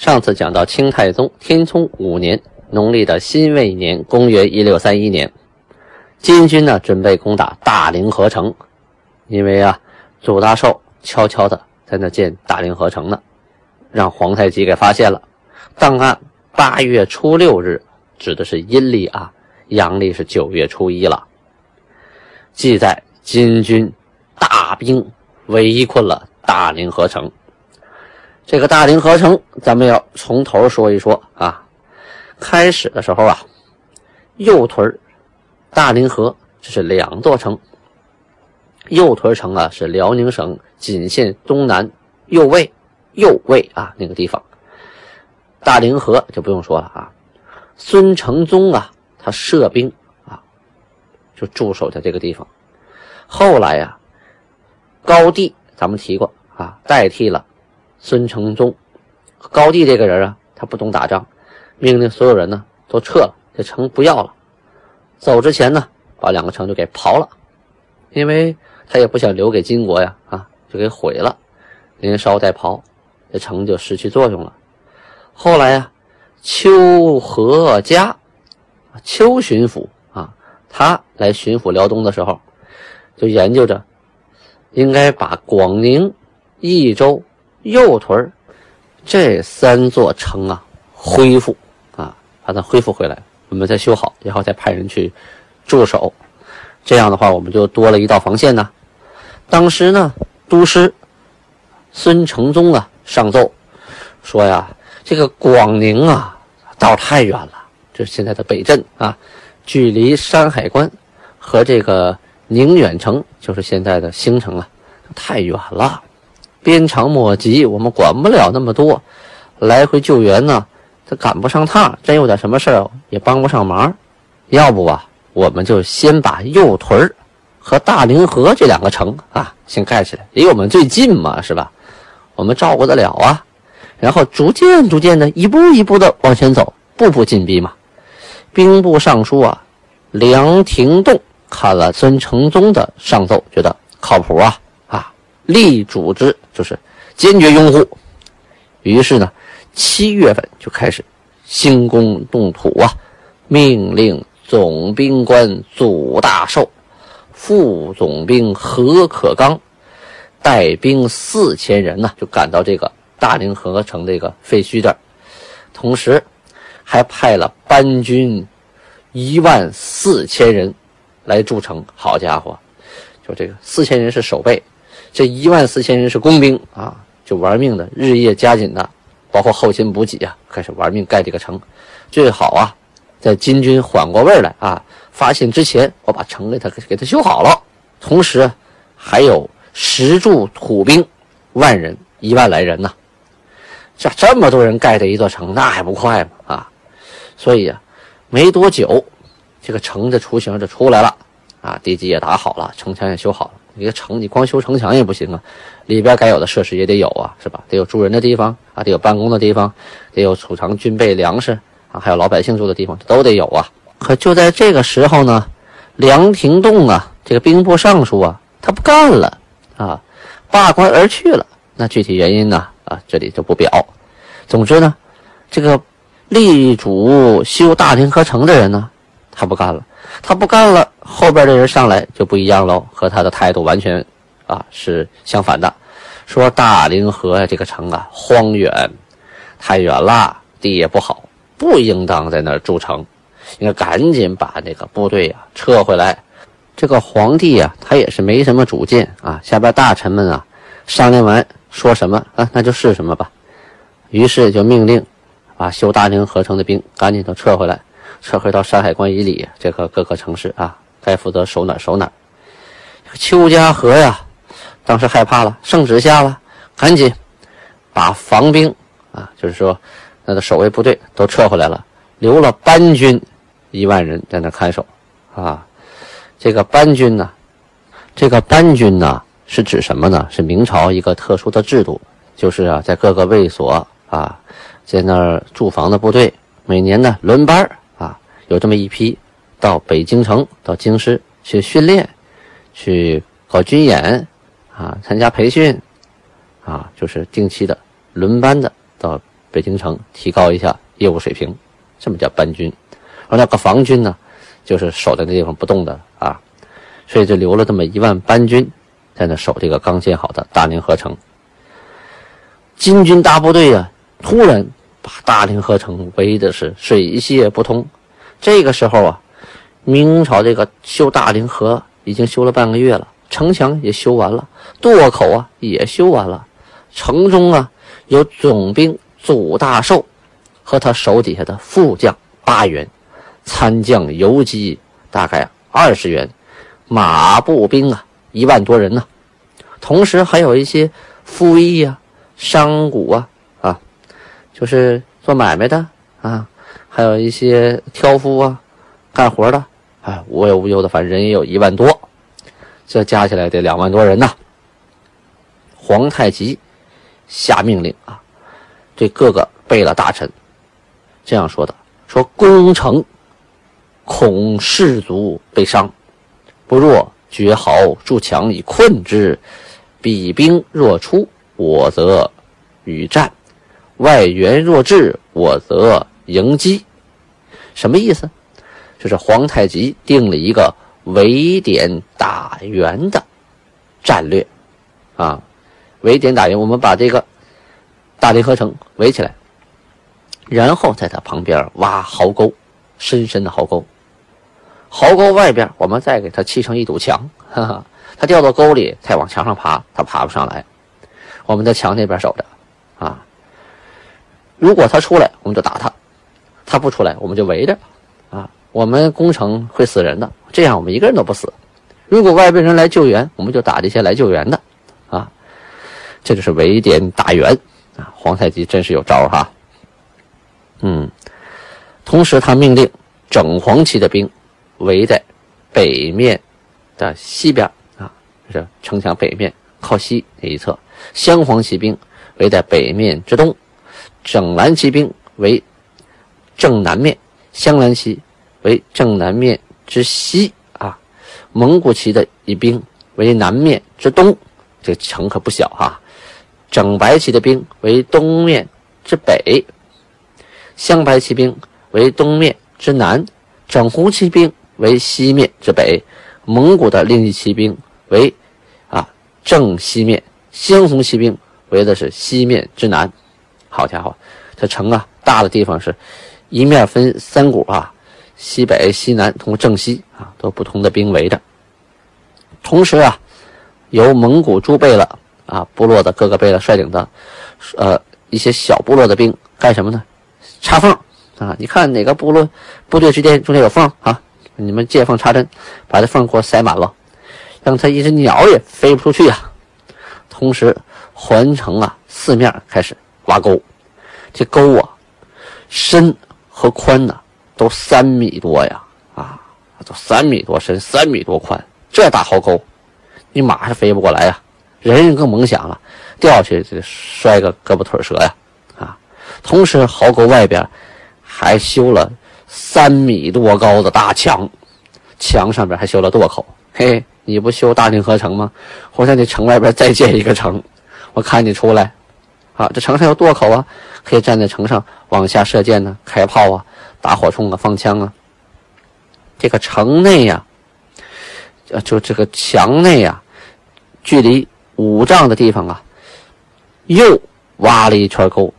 上次讲到清太宗天聪五年，农历的辛未年，公元一六三一年，金军呢准备攻打大凌河城，因为啊，祖大寿悄悄的在那建大凌河城呢，让皇太极给发现了。档案八月初六日，指的是阴历啊，阳历是九月初一了。记载金军大兵围困了大凌河城。这个大凌河城，咱们要从头说一说啊。开始的时候啊，右屯大凌河这是两座城。右屯城啊是辽宁省锦县东南右卫右卫啊那个地方。大凌河就不用说了啊。孙承宗啊，他设兵啊，就驻守在这个地方。后来呀，高帝咱们提过啊，代替了。孙承宗，高帝这个人啊，他不懂打仗，命令所有人呢都撤了，这城不要了。走之前呢，把两个城就给刨了，因为他也不想留给金国呀，啊，就给毁了，连烧带刨，这城就失去作用了。后来呀，邱和嘉，邱巡抚啊，他来巡抚辽东的时候，就研究着应该把广宁、益州。右屯这三座城啊，恢复啊，把它恢复回来，我们再修好，然后再派人去驻守。这样的话，我们就多了一道防线呢。当时呢，都师孙承宗啊上奏说呀：“这个广宁啊，道太远了，这是现在的北镇啊，距离山海关和这个宁远城，就是现在的兴城啊，太远了。”鞭长莫及，我们管不了那么多，来回救援呢，他赶不上趟，真有点什么事儿也帮不上忙。要不啊，我们就先把右屯和大凌河这两个城啊先盖起来，离我们最近嘛，是吧？我们照顾得了啊。然后逐渐逐渐的，一步一步的往前走，步步紧逼嘛。兵部尚书啊，梁廷栋看了孙承宗的上奏，觉得靠谱啊。力主之就是坚决拥护，于是呢，七月份就开始兴工动土啊，命令总兵官祖大寿、副总兵何可刚带兵四千人呢，就赶到这个大凌河城这个废墟这儿，同时还派了班军一万四千人来筑城。好家伙，就这个四千人是守备。这一万四千人是工兵啊，就玩命的，日夜加紧的，包括后勤补给啊，开始玩命盖这个城。最好啊，在金军缓过味儿来啊，发现之前，我把城给他给他修好了。同时，还有石柱土兵万人，一万来人呢。这这么多人盖的一座城，那还不快吗？啊，所以啊，没多久，这个城的雏形就出来了啊，地基也打好了，城墙也修好了。一个城，你光修城墙也不行啊，里边该有的设施也得有啊，是吧？得有住人的地方啊，得有办公的地方，得有储藏军备粮食啊，还有老百姓住的地方，这都得有啊。可就在这个时候呢，梁廷栋啊，这个兵部尚书啊，他不干了啊，罢官而去了。那具体原因呢？啊，这里就不表。总之呢，这个力主修大凌河城的人呢，他不干了。他不干了，后边的人上来就不一样喽，和他的态度完全啊是相反的。说大凌河，这个城啊荒远，太远了，地也不好，不应当在那儿筑城，应该赶紧把那个部队啊撤回来。这个皇帝呀，他也是没什么主见啊，下边大臣们啊商量完说什么啊，那就是什么吧。于是就命令把修大凌河城的兵赶紧都撤回来。撤回到山海关以里这个各个城市啊，该负责守哪守哪。邱家河呀，当时害怕了，圣旨下了，赶紧把防兵啊，就是说，那个守卫部队都撤回来了，留了班军一万人在那看守啊。这个班军呢，这个班军呢是指什么呢？是明朝一个特殊的制度，就是啊，在各个卫所啊，在那儿驻防的部队，每年呢轮班啊，有这么一批到北京城、到京师去训练，去搞军演啊，参加培训啊，就是定期的轮班的到北京城提高一下业务水平，这么叫班军。而那个防军呢？就是守在那地方不动的啊，所以就留了这么一万班军在那守这个刚建好的大凌河城。金军大部队啊，突然把大凌河城围的是水泄不通。这个时候啊，明朝这个修大凌河已经修了半个月了，城墙也修完了，渡口啊也修完了，城中啊有总兵祖大寿和他手底下的副将八员。参将游击大概二十员，马步兵啊一万多人呢，同时还有一些夫役啊、商贾啊啊，就是做买卖的啊，还有一些挑夫啊、干活的，哎，无忧无忧的，反正人也有一万多，这加起来得两万多人呐。皇太极下命令啊，对各个贝勒大臣这样说的：说攻城。恐士卒被伤，不若绝壕筑墙以困之。彼兵若出，我则与战；外援若至，我则迎击。什么意思？就是皇太极定了一个围点打援的战略啊！围点打援，我们把这个大凌河城围起来，然后在它旁边挖壕沟，深深的壕沟。壕沟外边，我们再给它砌成一堵墙，哈哈，它掉到沟里，再往墙上爬，它爬不上来。我们在墙那边守着，啊，如果他出来，我们就打他；他不出来，我们就围着，啊，我们攻城会死人的，这样我们一个人都不死。如果外边人来救援，我们就打这些来救援的，啊，这就是围点打援啊。皇太极真是有招哈，嗯，同时他命令整黄旗的兵。围在北面的西边啊，就是城墙北面靠西那一侧。镶黄旗兵围在北面之东，整蓝旗兵为正南面，镶蓝旗为正南面之西啊。蒙古旗的一兵为南面之东，这城可不小哈。整白旗的兵为东面之北，镶白骑兵为东面之南，整红旗兵。为西面之北，蒙古的另一骑兵为啊正西面，镶红骑兵围的是西面之南。好家伙，这城啊大的地方是一面分三股啊，西北、西南同正西啊都不同的兵围着。同时啊，由蒙古诸贝勒啊部落的各个贝勒率领的呃一些小部落的兵干什么呢？插缝啊！你看哪个部落部队之间中间有缝啊？你们见缝插针，把这缝给我塞满了，让他一只鸟也飞不出去呀。同时，环城啊四面开始挖沟，这沟啊深和宽呢都三米多呀，啊，都三米多深，三米多宽，这大壕沟，你马是飞不过来呀，人人更甭想了，掉下去就摔个胳膊腿折呀，啊。同时，壕沟外边还修了。三米多高的大墙，墙上边还修了垛口。嘿，你不修大凌河城吗？我在你城外边再建一个城，我看你出来。啊，这城上有垛口啊，可以站在城上往下射箭呢，开炮啊，打火铳啊，放枪啊。这个城内呀，呃，就这个墙内呀，距离五丈的地方啊，又挖了一圈沟。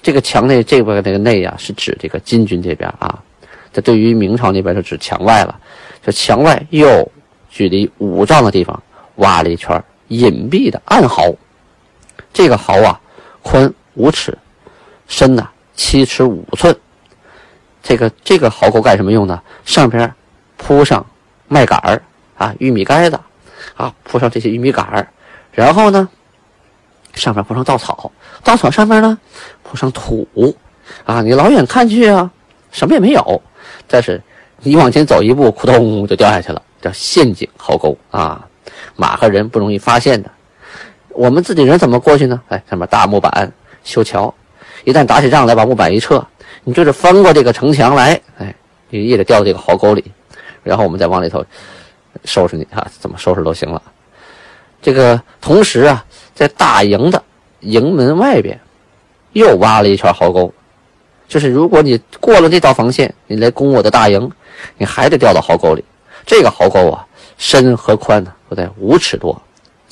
这个墙内这边那个内呀，是指这个金军这边啊。这对于明朝那边是指墙外了，这墙外又距离五丈的地方挖了一圈隐蔽的暗壕，这个壕啊宽五尺，深呢七尺五寸。这个这个壕沟干什么用呢？上边铺上麦秆儿啊，玉米杆子啊，铺上这些玉米杆儿，然后呢上面铺上稻草，稻草上面呢铺上土，啊，你老远看去啊，什么也没有，但是你往前走一步，扑通就掉下去了，叫陷阱壕沟啊，马和人不容易发现的。我们自己人怎么过去呢？哎，上面搭木板修桥，一旦打起仗来，把木板一撤，你就是翻过这个城墙来，哎，你也得掉到这个壕沟里，然后我们再往里头收拾你啊，怎么收拾都行了。这个同时啊，在大营的营门外边又挖了一圈壕沟，就是如果你过了这道防线，你来攻我的大营，你还得掉到壕沟里。这个壕沟啊，深和宽呢都在五尺多。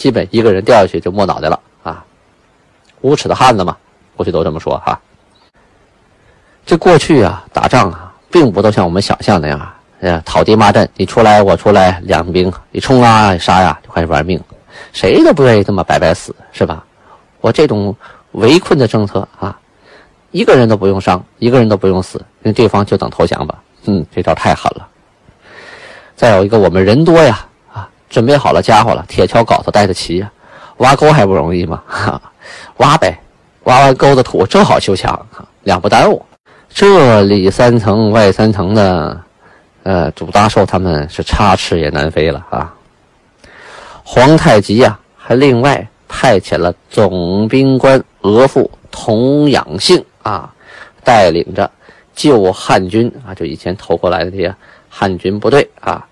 基本一个人掉下去就没脑袋了啊！无耻的汉子嘛，过去都这么说哈。这过去啊，打仗啊，并不都像我们想象那样，呃，讨敌骂阵，你出来我出来，两兵你冲啊，你杀呀，就开始玩命，谁都不愿意这么白白死，是吧？我这种围困的政策啊，一个人都不用伤，一个人都不用死，那对方就等投降吧。嗯，这招太狠了。再有一个，我们人多呀。准备好了家伙了，铁锹、镐头带着齐呀，挖沟还不容易吗？哈，挖呗，挖完沟的土正好修墙，两不耽误。这里三层外三层的，呃，祖大寿他们是插翅也难飞了啊。皇太极呀，还另外派遣了总兵官额驸童养性啊，带领着旧汉军啊，就以前投过来的这些汉军部队啊。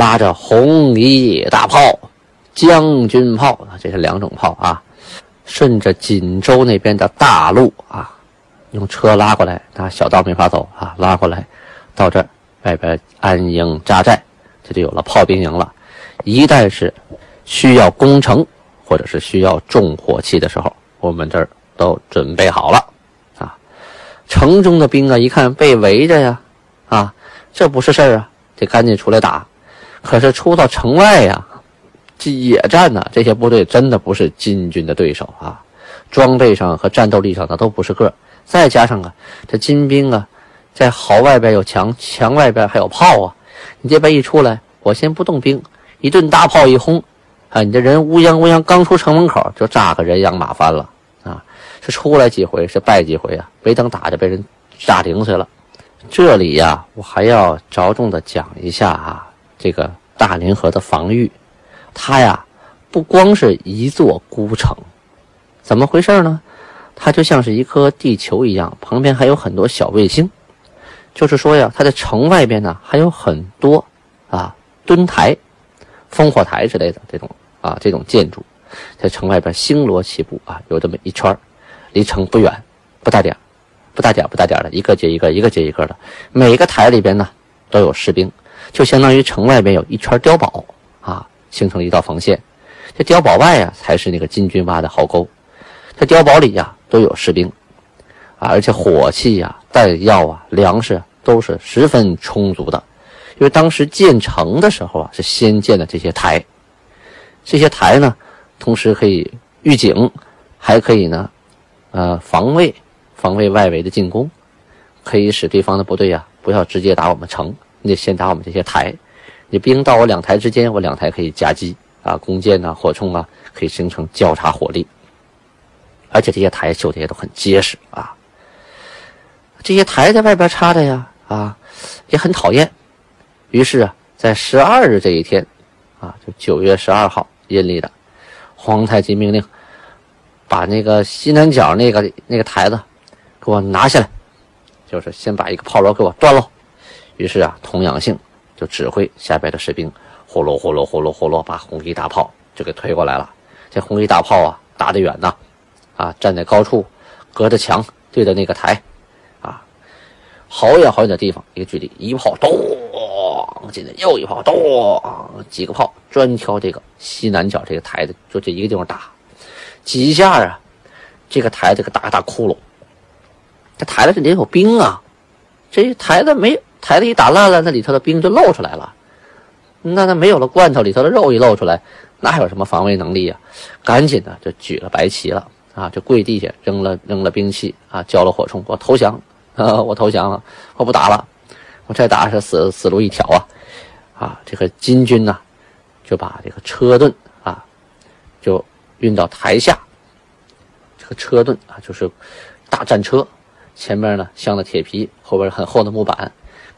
拉着红衣大炮、将军炮啊，这是两种炮啊，顺着锦州那边的大路啊，用车拉过来，那小道没法走啊，拉过来，到这儿外边安营扎寨，这就有了炮兵营了。一旦是需要攻城或者是需要重火器的时候，我们这儿都准备好了啊。城中的兵啊，一看被围着呀，啊，这不是事儿啊，得赶紧出来打。可是出到城外呀，这野战呢，这些部队真的不是金军的对手啊，装备上和战斗力上那都不是个再加上啊，这金兵啊，在壕外边有墙，墙外边还有炮啊。你这边一出来，我先不动兵，一顿大炮一轰，啊，你这人乌泱乌泱刚出城门口就炸个人仰马翻了啊！是出来几回是败几回啊？没等打就被人炸零碎了。这里呀，我还要着重的讲一下啊。这个大凌河的防御，它呀不光是一座孤城，怎么回事呢？它就像是一颗地球一样，旁边还有很多小卫星。就是说呀，它的城外边呢还有很多啊墩台、烽火台之类的这种啊这种建筑，在城外边星罗棋布啊，有这么一圈离城不远，不大点不大点不大点的，一个接一个，一个接一个的，每一个台里边呢都有士兵。就相当于城外边有一圈碉堡啊，形成了一道防线。这碉堡外啊，才是那个金军挖的壕沟。这碉堡里呀，都有士兵啊，而且火器呀、弹药啊、粮食都是十分充足的。因为当时建城的时候啊，是先建的这些台。这些台呢，同时可以预警，还可以呢，呃，防卫，防卫外围的进攻，可以使对方的部队呀，不要直接打我们城。你得先打我们这些台，你兵到我两台之间，我两台可以夹击啊，弓箭呐、火铳啊，可以形成交叉火力。而且这些台修的也都很结实啊。这些台在外边插的呀，啊，也很讨厌。于是啊，在十二日这一天，啊，就九月十二号阴历的，皇太极命令把那个西南角那个那个台子给我拿下来，就是先把一个炮楼给我断了。于是啊，童养性就指挥下边的士兵，呼噜呼噜呼噜呼噜，把红衣大炮就给推过来了。这红衣大炮啊，打得远呐，啊，站在高处，隔着墙对着那个台，啊，好远好远的地方，一个距离，一炮咚，接着又一炮咚，几个炮专挑这个西南角这个台子，就这一个地方打，几下啊，这个台子个大大窟窿，这台子这里有兵啊，这台子没。台子一打烂了，那里头的兵就露出来了。那那没有了罐头，里头的肉一露出来，那还有什么防卫能力呀？赶紧的就举了白旗了啊！就跪地下扔了扔了兵器啊，交了火铳，我投降啊！我投降了，我不打了，我再打是死死路一条啊！啊，这个金军呐，就把这个车盾啊，就运到台下这个车盾啊，就是大战车，前面呢镶的铁皮，后边很厚的木板，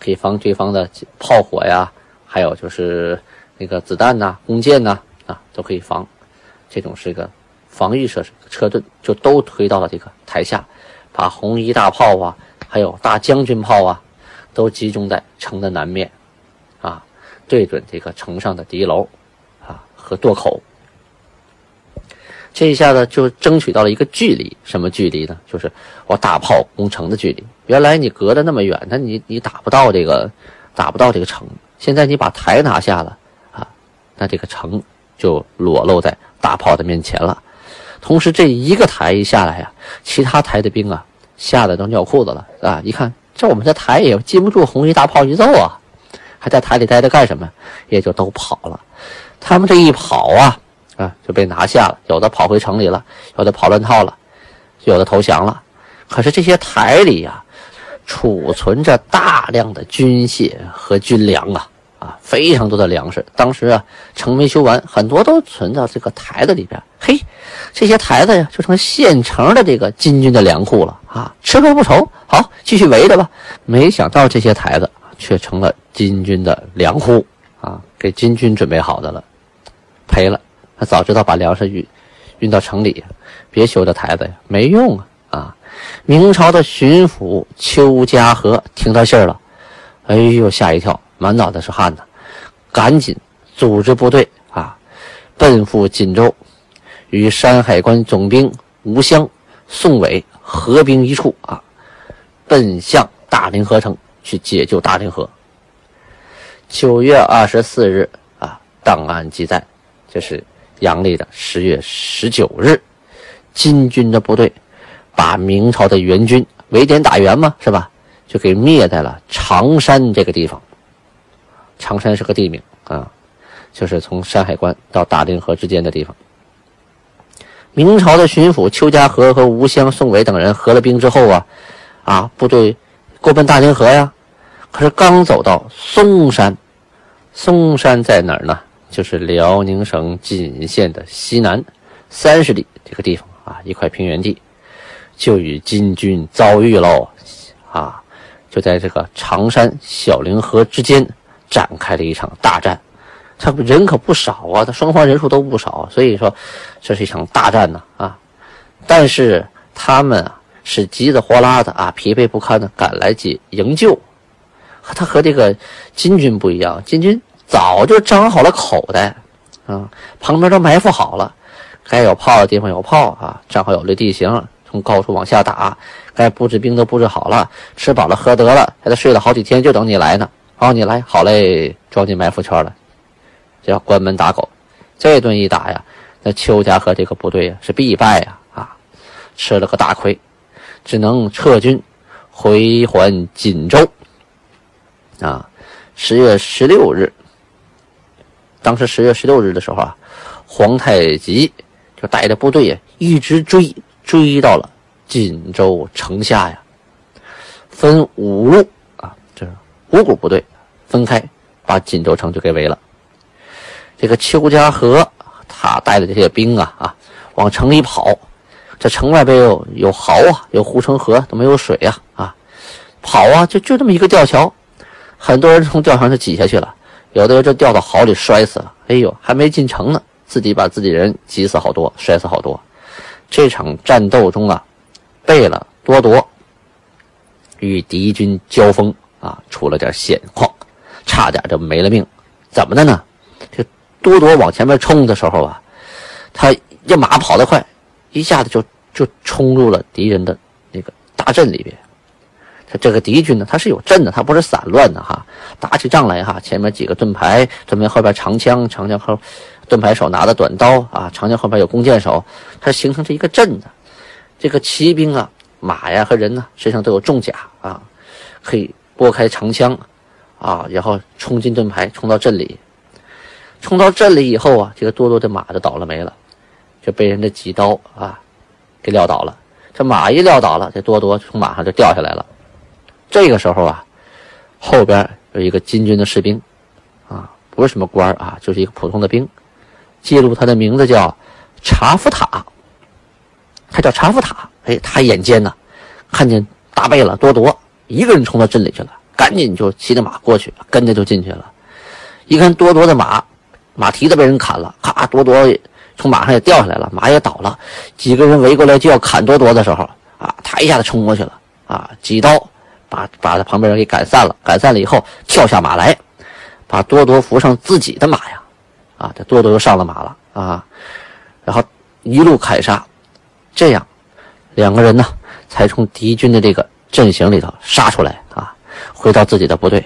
可以防对方的炮火呀，还有就是那个子弹呐、弓箭呐啊，都可以防。这种是一个防御设施，车盾就都推到了这个台下，把红衣大炮啊，还有大将军炮啊，都集中在城的南面，啊，对准这个城上的敌楼啊和垛口。这一下子就争取到了一个距离，什么距离呢？就是我大炮攻城的距离。原来你隔得那么远，那你你打不到这个，打不到这个城。现在你把台拿下了啊，那这个城就裸露在大炮的面前了。同时，这一个台一下来呀，其他台的兵啊，吓得都尿裤子了啊！一看，这我们这台也禁不住红衣大炮一揍啊，还在台里待着干什么？也就都跑了。他们这一跑啊。啊，就被拿下了，有的跑回城里了，有的跑乱套了，有的投降了。可是这些台里呀，储存着大量的军械和军粮啊，啊，非常多的粮食。当时啊，城没修完，很多都存到这个台子里边。嘿，这些台子呀，就成现成的这个金军的粮库了啊，吃喝不愁。好，继续围着吧。没想到这些台子却成了金军的粮库啊，给金军准备好的了，赔了。早知道把粮食运运到城里，别修这台子呀，没用啊！啊，明朝的巡抚邱家河听到信儿了，哎呦，吓一跳，满脑袋是汗呐，赶紧组织部队啊，奔赴锦州，与山海关总兵吴襄、宋伟合兵一处啊，奔向大凌河城去解救大凌河。九月二十四日啊，档案记载，这是。阳历的十月十九日，金军的部队把明朝的援军围点打援嘛，是吧？就给灭在了常山这个地方。常山是个地名啊，就是从山海关到大凌河之间的地方。明朝的巡抚邱家河和吴襄、宋伟等人合了兵之后啊，啊，部队过奔大凌河呀。可是刚走到嵩山，嵩山在哪儿呢？就是辽宁省锦县的西南三十里这个地方啊，一块平原地，就与金军遭遇喽，啊，就在这个常山小凌河之间展开了一场大战。他们人可不少啊，他双方人数都不少，所以说这是一场大战呢啊。但是他们啊是急得火拉的啊，疲惫不堪的赶来解营救。他和这个金军不一样，金军。早就张好了口袋，啊，旁边都埋伏好了，该有炮的地方有炮啊，正好有这地形，从高处往下打，该布置兵都布置好了，吃饱了喝得了，还得睡了好几天，就等你来呢。好，你来好嘞，装进埋伏圈了，就要关门打狗。这顿一打呀，那邱家和这个部队呀是必败呀，啊，吃了个大亏，只能撤军回还锦州。啊，十月十六日。当时十月十六日的时候啊，皇太极就带着部队呀，一直追，追到了锦州城下呀，分五路啊，这是五股部队分开，把锦州城就给围了。这个邱家河他带的这些兵啊啊，往城里跑，这城外边有有壕啊，有护城河，都没有水呀啊，跑啊，就就这么一个吊桥，很多人从吊桥上挤下去了。有的人就掉到壕里摔死了，哎呦，还没进城呢，自己把自己人挤死好多，摔死好多。这场战斗中啊，贝勒多铎与敌军交锋啊，出了点险况，差点就没了命。怎么的呢？这多铎往前面冲的时候啊，他这马跑得快，一下子就就冲入了敌人的那个大阵里边。这个敌军呢，他是有阵的，他不是散乱的哈。打起仗来哈，前面几个盾牌，盾牌后边长枪，长枪后盾牌手拿的短刀啊，长枪后边有弓箭手，它形成这一个阵的。这个骑兵啊，马呀和人呢，身上都有重甲啊，可以拨开长枪啊，然后冲进盾牌，冲到阵里。冲到阵里以后啊，这个多多的马就倒了没了，就被人的几刀啊给撂倒了。这马一撂倒了，这多多从马上就掉下来了。这个时候啊，后边有一个金军的士兵，啊，不是什么官啊，就是一个普通的兵。记录他的名字叫查夫塔。他叫查夫塔。哎，他眼尖呐，看见大贝勒多铎一个人冲到镇里去了，赶紧就骑着马过去，跟着就进去了。一看多铎的马，马蹄子被人砍了，咔，多铎从马上也掉下来了，马也倒了。几个人围过来就要砍多铎的时候，啊，他一下子冲过去了，啊，几刀把把他旁边人给赶散了。赶散了以后，跳下马来，把多多扶上自己的马呀，啊，这多多又上了马了啊，然后一路砍杀，这样。两个人呢，才从敌军的这个阵型里头杀出来啊，回到自己的部队。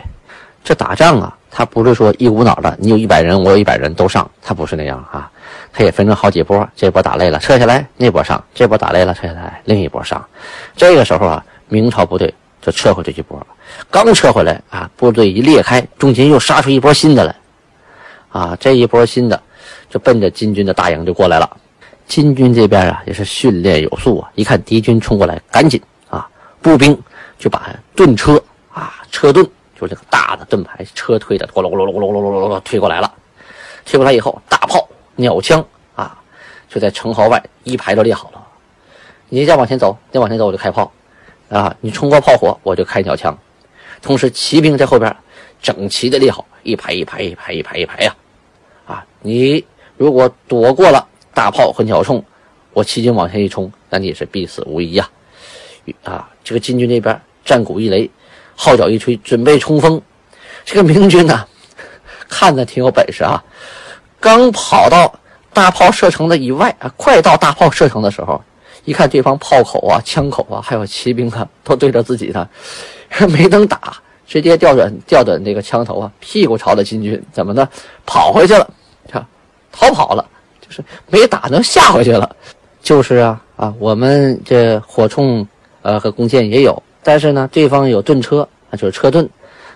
这打仗啊，他不是说一股脑的，你有一百人，我有一百人都上，他不是那样啊。他也分成好几波，这波打累了撤下来，那波上；这波打累了撤下来，另一波上。这个时候啊，明朝部队就撤回这一波了，刚撤回来啊，部队一裂开，中间又杀出一波新的来，啊，这一波新的就奔着金军的大营就过来了。金军这边啊，也是训练有素啊！一看敌军冲过来，赶紧啊，步兵就把盾车啊，车盾，就这个大的盾牌车推的，咕噜咕噜咕噜咕噜咕噜咕噜推过来了。推过来以后，大炮、鸟枪啊，就在城壕外一排都列好了。你再往前走，再往前走，我就开炮啊！你冲过炮火，我就开鸟枪。同时，骑兵在后边整齐的列好，一排一排一排一排一排呀！啊，你如果躲过了。大炮和鸟铳，我骑兵往前一冲，那你也是必死无疑呀！啊，这个金军那边战鼓一擂，号角一吹，准备冲锋。这个明军呢，看着挺有本事啊，刚跑到大炮射程的以外啊，快到大炮射程的时候，一看对方炮口啊、枪口啊，还有骑兵啊，都对着自己呢，没能打，直接调转调转这个枪头啊，屁股朝着金军，怎么呢？跑回去了，逃跑了。就是没打，能吓回去了。就是啊啊，我们这火铳呃和弓箭也有，但是呢，对方有盾车，那就是车盾，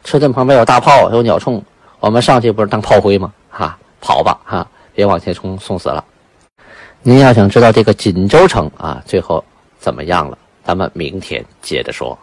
车盾旁边有大炮，有鸟铳，我们上去不是当炮灰吗？哈，跑吧哈，别往前冲，送死了。您要想知道这个锦州城啊最后怎么样了，咱们明天接着说。